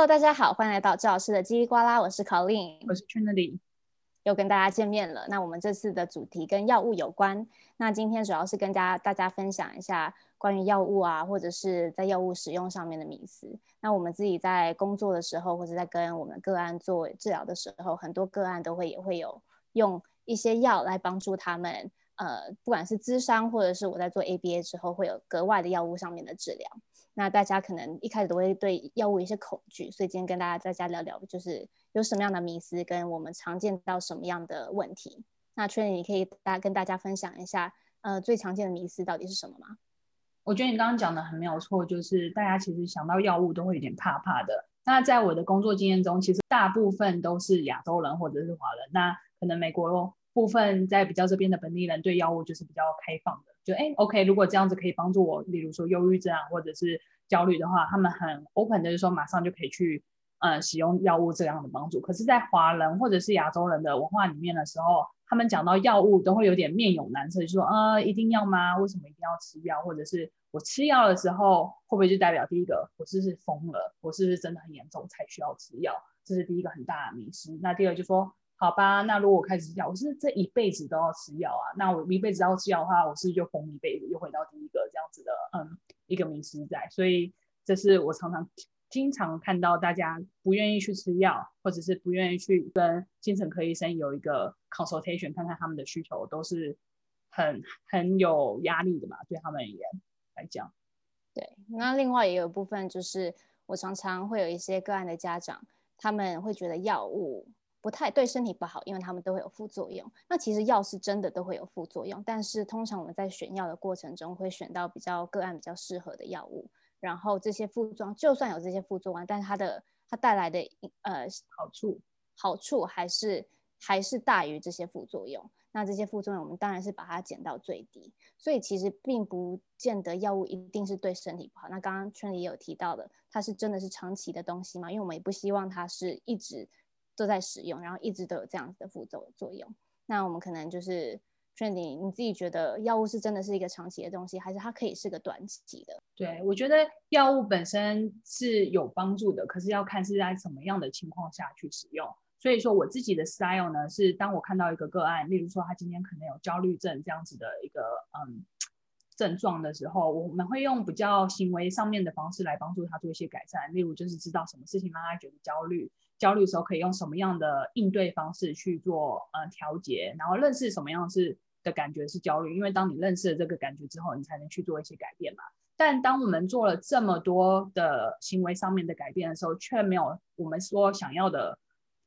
Hello，大家好，欢迎来到赵老师的叽里呱啦，我是 Colleen，我是 Trinity，又跟大家见面了。那我们这次的主题跟药物有关，那今天主要是跟大家大家分享一下关于药物啊，或者是在药物使用上面的迷思。那我们自己在工作的时候，或者在跟我们个案做治疗的时候，很多个案都会也会有用一些药来帮助他们。呃，不管是咨商，或者是我在做 ABA 之后，会有格外的药物上面的治疗。那大家可能一开始都会对药物有一些恐惧，所以今天跟大家在家聊聊，就是有什么样的迷思，跟我们常见到什么样的问题。那 t r 你可以大家跟大家分享一下，呃，最常见的迷思到底是什么吗？我觉得你刚刚讲的很没有错，就是大家其实想到药物都会有点怕怕的。那在我的工作经验中，其实大部分都是亚洲人或者是华人，那可能美国。部分在比较这边的本地人对药物就是比较开放的，就哎，OK，如果这样子可以帮助我，例如说忧郁症啊，或者是焦虑的话，他们很 open 的，就是说马上就可以去呃使用药物这样的帮助。可是，在华人或者是亚洲人的文化里面的时候，他们讲到药物都会有点面有难色，就说呃，一定要吗？为什么一定要吃药？或者是我吃药的时候会不会就代表第一个我是不是疯了？我是不是真的很严重才需要吃药？这是第一个很大的迷失。那第二就说。好吧，那如果我开始吃药，我是这一辈子都要吃药啊？那我一辈子要吃药的话，我是就疯一辈子，又回到第一个这样子的，嗯，一个迷思在。所以这是我常常经常看到大家不愿意去吃药，或者是不愿意去跟精神科医生有一个 consultation，看看他们的需求，都是很很有压力的嘛，对他们而言来讲。对，那另外也有部分就是，我常常会有一些个案的家长，他们会觉得药物。不太对身体不好，因为他们都会有副作用。那其实药是真的都会有副作用，但是通常我们在选药的过程中会选到比较个案比较适合的药物。然后这些副作用，就算有这些副作用，但是它的它带来的呃好处好处还是还是大于这些副作用。那这些副作用我们当然是把它减到最低。所以其实并不见得药物一定是对身体不好。那刚刚圈里也有提到的，它是真的是长期的东西嘛？因为我们也不希望它是一直。都在使用，然后一直都有这样子的副作作用。那我们可能就是所以你自己觉得药物是真的是一个长期的东西，还是它可以是个短期的？对，我觉得药物本身是有帮助的，可是要看是在什么样的情况下去使用。所以说我自己的 style 呢，是当我看到一个个案，例如说他今天可能有焦虑症这样子的一个嗯症状的时候，我们会用比较行为上面的方式来帮助他做一些改善。例如就是知道什么事情让他觉得焦虑。焦虑的时候可以用什么样的应对方式去做呃调节，然后认识什么样是的感觉是焦虑，因为当你认识了这个感觉之后，你才能去做一些改变嘛。但当我们做了这么多的行为上面的改变的时候，却没有我们说想要的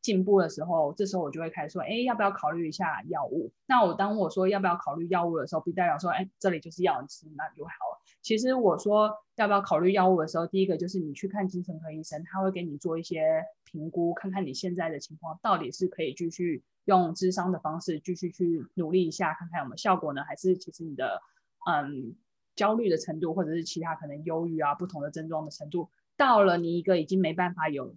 进步的时候，这时候我就会开始说，哎，要不要考虑一下药物？那我当我说要不要考虑药物的时候，不代表说，哎，这里就是药，你吃那就好了。其实我说要不要考虑药物的时候，第一个就是你去看精神科医生，他会给你做一些评估，看看你现在的情况到底是可以继续用智商的方式继续去努力一下，看看有没有效果呢？还是其实你的嗯焦虑的程度，或者是其他可能忧郁啊不同的症状的程度，到了你一个已经没办法有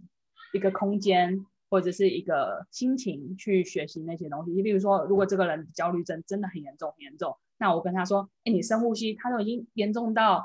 一个空间或者是一个心情去学习那些东西。例如说，如果这个人焦虑症真的很严重很严重。那我跟他说，哎，你深呼吸，他都已经严重到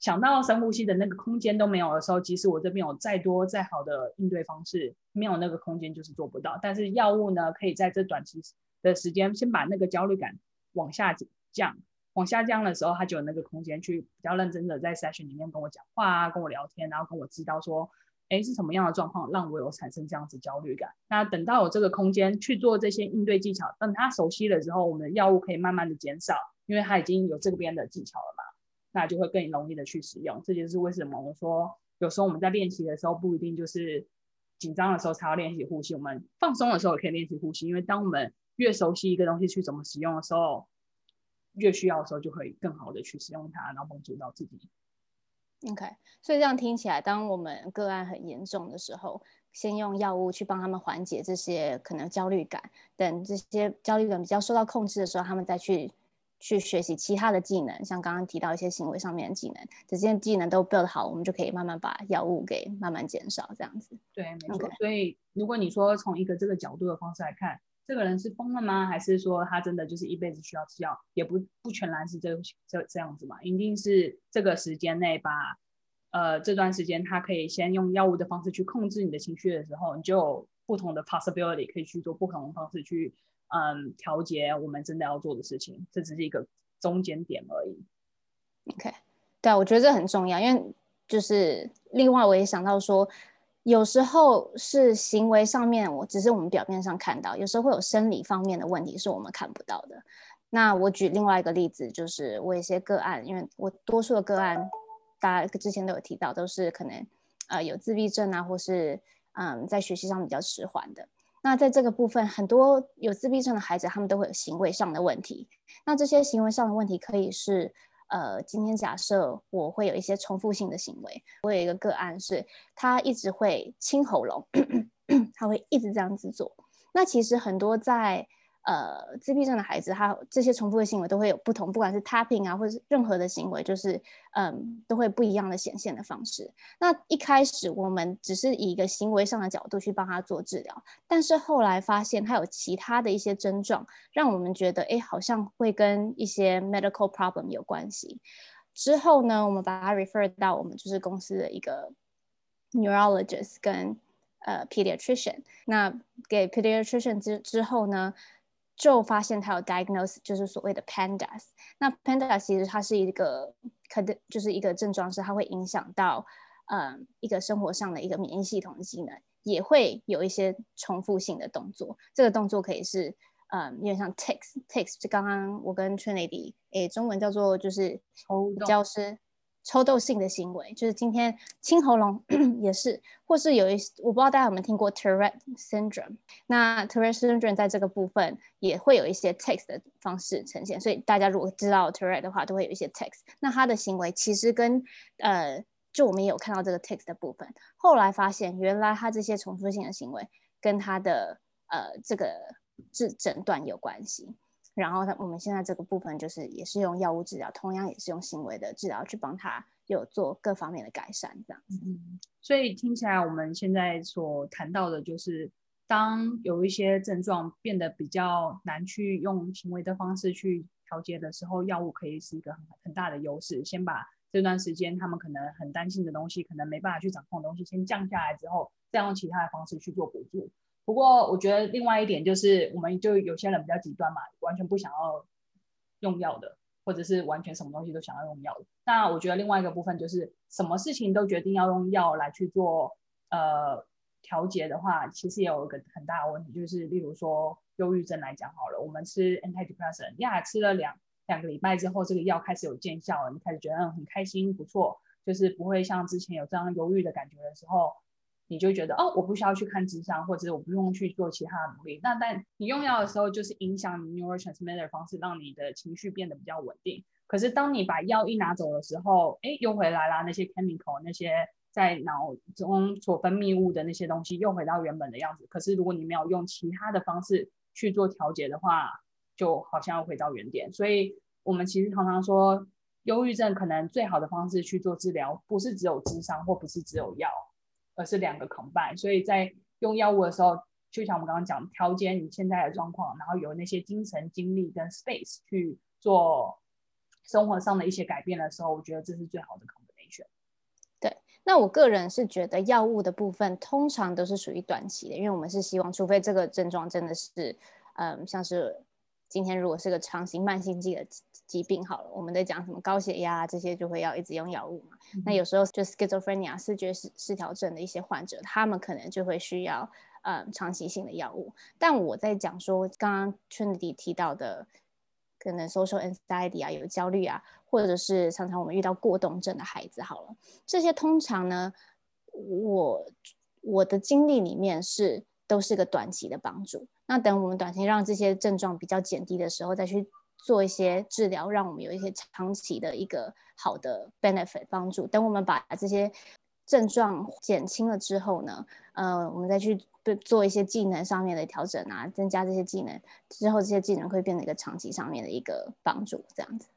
想到深呼吸的那个空间都没有的时候，即使我这边有再多再好的应对方式，没有那个空间就是做不到。但是药物呢，可以在这短期的时间先把那个焦虑感往下降，往下降的时候，他就有那个空间去比较认真的在 session 里面跟我讲话啊，跟我聊天，然后跟我知道说。哎，是什么样的状况让我有产生这样子焦虑感？那等到有这个空间去做这些应对技巧，等他熟悉了之后，我们的药物可以慢慢的减少，因为他已经有这边的技巧了嘛，那就会更容易的去使用。这就是为什么我说有时候我们在练习的时候不一定就是紧张的时候才要练习呼吸，我们放松的时候也可以练习呼吸，因为当我们越熟悉一个东西去怎么使用的时候，越需要的时候就会更好的去使用它，然后帮助到自己。OK，所以这样听起来，当我们个案很严重的时候，先用药物去帮他们缓解这些可能焦虑感，等这些焦虑感比较受到控制的时候，他们再去去学习其他的技能，像刚刚提到一些行为上面的技能，这些技能都 build 好，我们就可以慢慢把药物给慢慢减少，这样子。对，没错。Okay. 所以如果你说从一个这个角度的方式来看。这个人是疯了吗？还是说他真的就是一辈子需要吃药？也不不全然是这这这样子嘛，一定是这个时间内把呃这段时间他可以先用药物的方式去控制你的情绪的时候，你就有不同的 possibility 可以去做不同的方式去嗯调节我们真的要做的事情，这只是一个中间点而已。OK，对啊，我觉得这很重要，因为就是另外我也想到说。有时候是行为上面，我只是我们表面上看到，有时候会有生理方面的问题是我们看不到的。那我举另外一个例子，就是我有一些个案，因为我多数的个案，大家之前都有提到，都是可能呃有自闭症啊，或是嗯在学习上比较迟缓的。那在这个部分，很多有自闭症的孩子，他们都会有行为上的问题。那这些行为上的问题可以是。呃，今天假设我会有一些重复性的行为，我有一个个案是，他一直会清喉咙，他会一直这样子做。那其实很多在。呃，自闭症的孩子，他这些重复的行为都会有不同，不管是 tapping 啊，或者是任何的行为，就是嗯，都会不一样的显现的方式。那一开始我们只是以一个行为上的角度去帮他做治疗，但是后来发现他有其他的一些症状，让我们觉得，哎，好像会跟一些 medical problem 有关系。之后呢，我们把他 refer 到我们就是公司的一个 neurologist 跟呃 pediatrician。那给 pediatrician 之之后呢，就发现他有 diagnose，就是所谓的 PANDAS。那 PANDAS 其实它是一个，可能就是一个症状，是它会影响到，嗯，一个生活上的一个免疫系统的机能，也会有一些重复性的动作。这个动作可以是，嗯，有点像 tics，tics 就刚刚我跟 Trinity，诶，中文叫做就是教师。抽动性的行为，就是今天清喉咙 也是，或是有一我不知道大家有没有听过 Tourette syndrome。那 Tourette syndrome 在这个部分也会有一些 text 的方式呈现，所以大家如果知道 Tourette 的话，都会有一些 text。那他的行为其实跟呃，就我们也有看到这个 text 的部分，后来发现原来他这些重复性的行为跟他的呃这个治诊断有关系。然后他我们现在这个部分就是也是用药物治疗，同样也是用行为的治疗去帮他有做各方面的改善，这样子。嗯，所以听起来我们现在所谈到的就是，当有一些症状变得比较难去用行为的方式去调节的时候，药物可以是一个很很大的优势。先把这段时间他们可能很担心的东西，可能没办法去掌控的东西，先降下来之后，再用其他的方式去做补助。不过，我觉得另外一点就是，我们就有些人比较极端嘛，完全不想要用药的，或者是完全什么东西都想要用药的。那我觉得另外一个部分就是，什么事情都决定要用药来去做呃调节的话，其实也有一个很大的问题，就是例如说忧郁症来讲好了，我们吃 antidepressant，呀，吃了两两个礼拜之后，这个药开始有见效了，你开始觉得很开心，不错，就是不会像之前有这样忧郁的感觉的时候。你就觉得哦，我不需要去看智商，或者我不用去做其他的努力。那但你用药的时候，就是影响你 neurotransmitter 方式，让你的情绪变得比较稳定。可是当你把药一拿走的时候，哎，又回来了，那些 chemical，那些在脑中所分泌物的那些东西又回到原本的样子。可是如果你没有用其他的方式去做调节的话，就好像又回到原点。所以我们其实常常说，忧郁症可能最好的方式去做治疗，不是只有智商，或不是只有药。而是两个 combine，所以在用药物的时候，就像我们刚刚讲，调节你现在的状况，然后有那些精神、精力跟 space 去做生活上的一些改变的时候，我觉得这是最好的 combination。对，那我个人是觉得药物的部分通常都是属于短期的，因为我们是希望，除非这个症状真的是，嗯，像是。今天如果是个长期慢性剂的疾病，好了，我们在讲什么高血压这些，就会要一直用药物嘛。嗯、那有时候就 schizophrenia 视觉失失调症的一些患者，他们可能就会需要呃长期性的药物。但我在讲说，刚刚 Trinity 提到的，可能 social anxiety 啊，有焦虑啊，或者是常常我们遇到过动症的孩子，好了，这些通常呢，我我的经历里面是都是个短期的帮助。那等我们短期让这些症状比较减低的时候，再去做一些治疗，让我们有一些长期的一个好的 benefit 帮助。等我们把这些症状减轻了之后呢，呃，我们再去对做一些技能上面的调整啊，增加这些技能之后，这些技能会变成一个长期上面的一个帮助，这样子。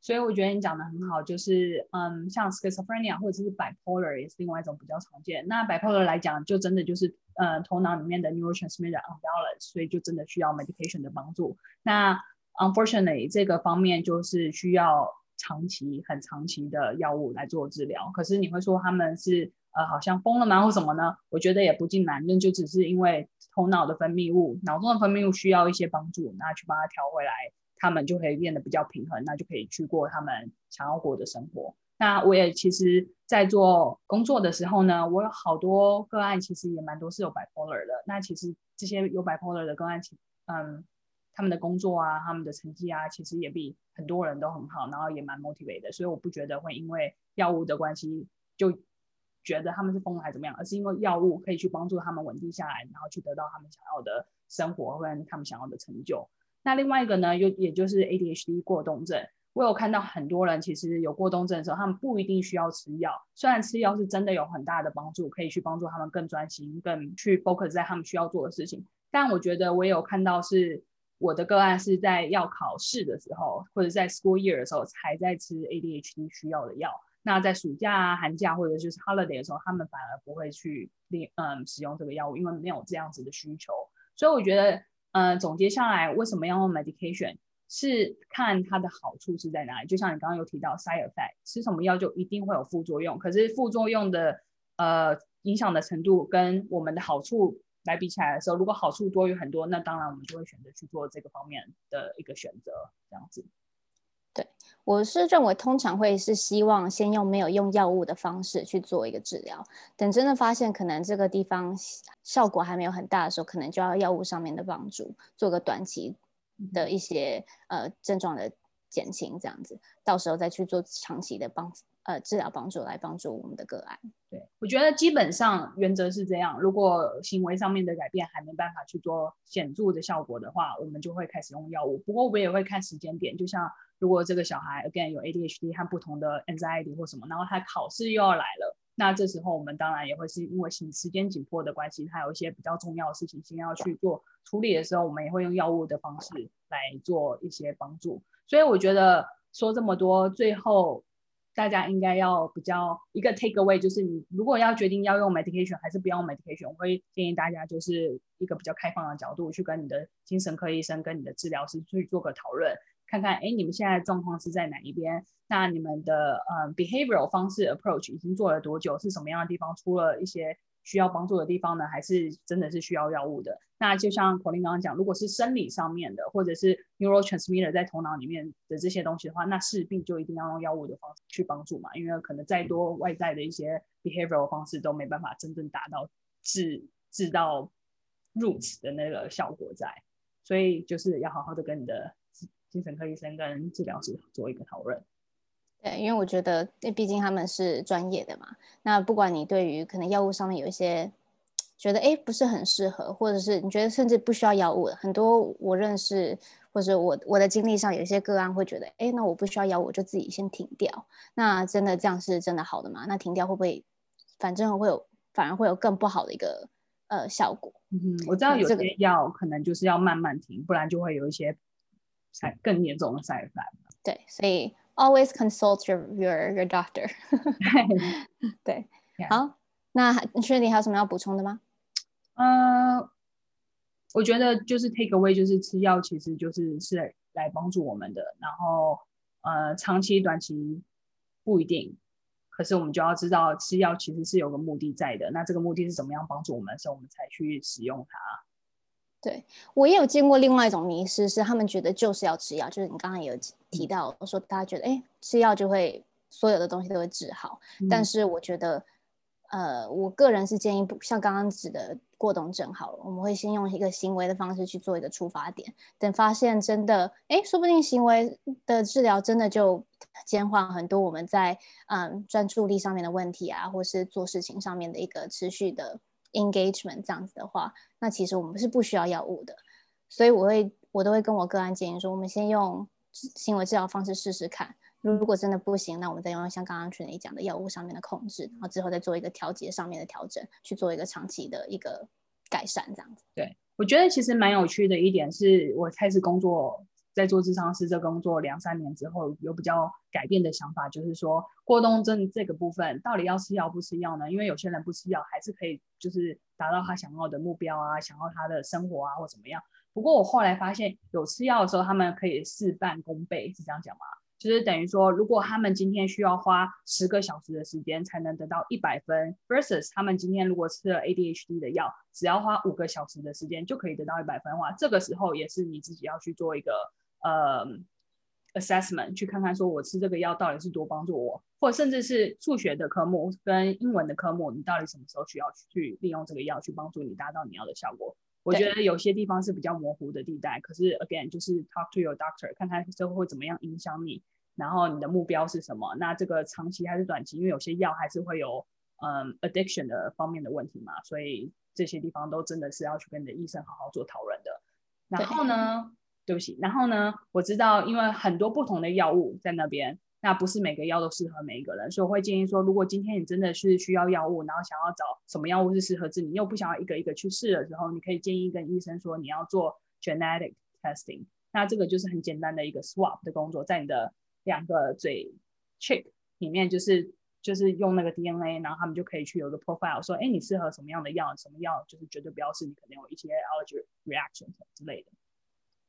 所以我觉得你讲的很好，就是嗯，像 schizophrenia 或者是 bipolar 也是另外一种比较常见。那 bipolar 来讲，就真的就是呃头脑里面的 neurotransmitter unbalance，所以就真的需要 medication 的帮助。那 unfortunately 这个方面就是需要长期、很长期的药物来做治疗。可是你会说他们是呃好像疯了吗，或什么呢？我觉得也不尽然，那就只是因为头脑的分泌物、脑中的分泌物需要一些帮助，那去帮他调回来，他们就可以变得比较平衡，那就可以去过他们想要过的生活。那我也其实，在做工作的时候呢，我有好多个案，其实也蛮多是有 bipolar 的。那其实这些有 bipolar 的个案，嗯。他们的工作啊，他们的成绩啊，其实也比很多人都很好，然后也蛮 motivate 的，所以我不觉得会因为药物的关系就觉得他们是疯了还是怎么样，而是因为药物可以去帮助他们稳定下来，然后去得到他们想要的生活或者他们想要的成就。那另外一个呢，又也就是 ADHD 过动症，我有看到很多人其实有过动症的时候，他们不一定需要吃药，虽然吃药是真的有很大的帮助，可以去帮助他们更专心、更去 focus 在他们需要做的事情，但我觉得我也有看到是。我的个案是在要考试的时候，或者在 school year 的时候才在吃 ADHD 需要的药。那在暑假啊、寒假或者就是 holiday 的时候，他们反而不会去练嗯使用这个药物，因为没有这样子的需求。所以我觉得，嗯，总结下来，为什么要用 medication？是看它的好处是在哪里。就像你刚刚有提到 side effect，吃什么药就一定会有副作用，可是副作用的呃影响的程度跟我们的好处。来比起来的时候，如果好处多于很多，那当然我们就会选择去做这个方面的一个选择，这样子。对，我是认为通常会是希望先用没有用药物的方式去做一个治疗，等真的发现可能这个地方效果还没有很大的时候，可能就要药物上面的帮助，做个短期的一些呃症状的减轻，这样子，到时候再去做长期的帮呃治疗帮助来帮助我们的个案。对，我觉得基本上原则是这样。如果行为上面的改变还没办法去做显著的效果的话，我们就会开始用药物。不过我们也会看时间点，就像如果这个小孩 again 有 ADHD 和不同的 anxiety 或什么，然后他考试又要来了，那这时候我们当然也会是因为时时间紧迫的关系，他有一些比较重要的事情先要去做处理的时候，我们也会用药物的方式来做一些帮助。所以我觉得说这么多，最后。大家应该要比较一个 take away，就是你如果要决定要用 medication 还是不要用 medication，我会建议大家就是一个比较开放的角度去跟你的精神科医生、跟你的治疗师去做个讨论，看看哎你们现在的状况是在哪一边，那你们的呃 behavioral 方式 approach 已经做了多久，是什么样的地方出了一些。需要帮助的地方呢，还是真的是需要药物的？那就像 Colin 刚刚讲，如果是生理上面的，或者是 neurotransmitter 在头脑里面的这些东西的话，那势必就一定要用药物的方式去帮助嘛，因为可能再多外在的一些 behavioral 方式都没办法真正达到治治到 roots 的那个效果在，所以就是要好好的跟你的精神科医生跟治疗师做一个讨论。对，因为我觉得，毕竟他们是专业的嘛。那不管你对于可能药物上面有一些觉得哎不是很适合，或者是你觉得甚至不需要药物，很多我认识或者我我的经历上有一些个案会觉得，哎，那我不需要药物，我就自己先停掉。那真的这样是真的好的吗？那停掉会不会，反正会有反而会有更不好的一个呃效果？嗯，我知道有些药可能就是要慢慢停，不然就会有一些更严重的 side effect。对，所以。Always consult your your your doctor 对。好，那确定还有什么要补充的吗？呃，uh, 我觉得就是 take away，就是吃药其实就是是来帮助我们的，然后呃，长期短期不一定，可是我们就要知道吃药其实是有个目的在的，那这个目的是怎么样帮助我们的时候，我们才去使用它。对，我也有见过另外一种迷失，是他们觉得就是要吃药，就是你刚刚也有提到说，大家觉得哎，吃药就会所有的东西都会治好。嗯、但是我觉得，呃，我个人是建议不像刚刚指的过动症好了，我们会先用一个行为的方式去做一个出发点，等发现真的哎，说不定行为的治疗真的就减缓很多我们在嗯专注力上面的问题啊，或是做事情上面的一个持续的。Engagement 这样子的话，那其实我们是不需要药物的，所以我会我都会跟我个案建议说，我们先用行为治疗方式试试看，如果真的不行，那我们再用像刚刚群里讲的药物上面的控制，然后之后再做一个调节上面的调整，去做一个长期的一个改善这样子。对，我觉得其实蛮有趣的一点是，我开始工作。在做智商师这工作两三年之后，有比较改变的想法，就是说过动症这个部分到底要吃药不吃药呢？因为有些人不吃药还是可以，就是达到他想要的目标啊，想要他的生活啊或怎么样。不过我后来发现，有吃药的时候，他们可以事半功倍，是这样讲吗？就是等于说，如果他们今天需要花十个小时的时间才能得到一百分，versus 他们今天如果吃了 ADHD 的药，只要花五个小时的时间就可以得到一百分的话，这个时候也是你自己要去做一个呃 assessment，去看看说我吃这个药到底是多帮助我，或者甚至是数学的科目跟英文的科目，你到底什么时候需要去利用这个药去帮助你达到你要的效果。我觉得有些地方是比较模糊的地带，可是 again 就是 talk to your doctor，看看之后会怎么样影响你，然后你的目标是什么？那这个长期还是短期？因为有些药还是会有嗯 addiction 的方面的问题嘛，所以这些地方都真的是要去跟你的医生好好做讨论的。然后呢，对，不起，然后呢，我知道因为很多不同的药物在那边。那不是每个药都适合每一个人，所以我会建议说，如果今天你真的是需要药物，然后想要找什么药物是适合自己，你又不想要一个一个去试的时候，你可以建议跟医生说你要做 genetic testing。那这个就是很简单的一个 swap 的工作，在你的两个嘴 check 里面，就是就是用那个 DNA，然后他们就可以去有个 profile，说，哎，你适合什么样的药，什么药就是绝对不要是你可能有一些 allergy reaction 之类的。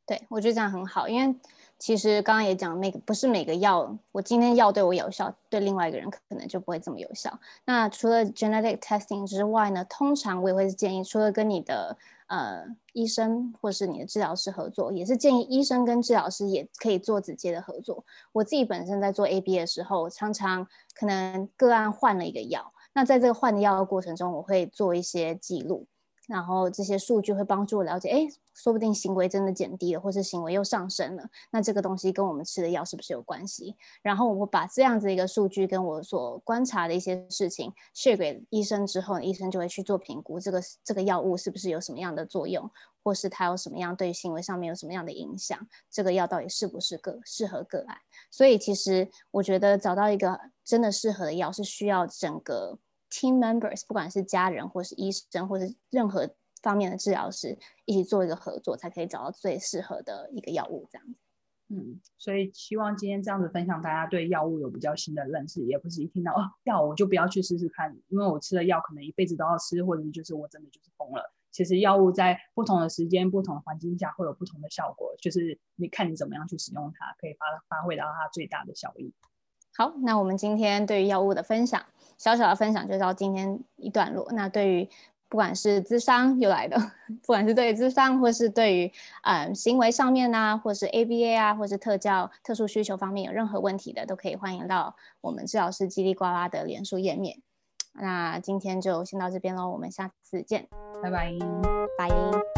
对，我觉得这样很好，因为其实刚刚也讲，每个不是每个药，我今天药对我有效，对另外一个人可能就不会这么有效。那除了 genetic testing 之外呢，通常我也会建议，除了跟你的呃医生或是你的治疗师合作，也是建议医生跟治疗师也可以做直接的合作。我自己本身在做 AB 的时候，常常可能个案换了一个药，那在这个换药的过程中，我会做一些记录。然后这些数据会帮助我了解，哎，说不定行为真的减低了，或是行为又上升了。那这个东西跟我们吃的药是不是有关系？然后我把这样子一个数据跟我所观察的一些事情 share 给医生之后，医生就会去做评估，这个这个药物是不是有什么样的作用，或是它有什么样对行为上面有什么样的影响？这个药到底适不适合适合个案？所以其实我觉得找到一个真的适合的药是需要整个。Team members，不管是家人或是医生，或是任何方面的治疗师，一起做一个合作，才可以找到最适合的一个药物。这样子，嗯，所以希望今天这样子分享，大家对药物有比较新的认识，也不是一听到哦药我就不要去试试看，因为我吃了药可能一辈子都要吃，或者就是我真的就是疯了。其实药物在不同的时间、不同的环境下会有不同的效果，就是你看你怎么样去使用它，可以发发挥到它最大的效益。好，那我们今天对于药物的分享。小小的分享就到今天一段落。那对于不管是智商又来的，不管是对于咨商，或是对于嗯行为上面啊，或是 ABA 啊，或是特教特殊需求方面有任何问题的，都可以欢迎到我们治疗师叽里呱啦的脸书页面。那今天就先到这边喽，我们下次见，拜拜，拜。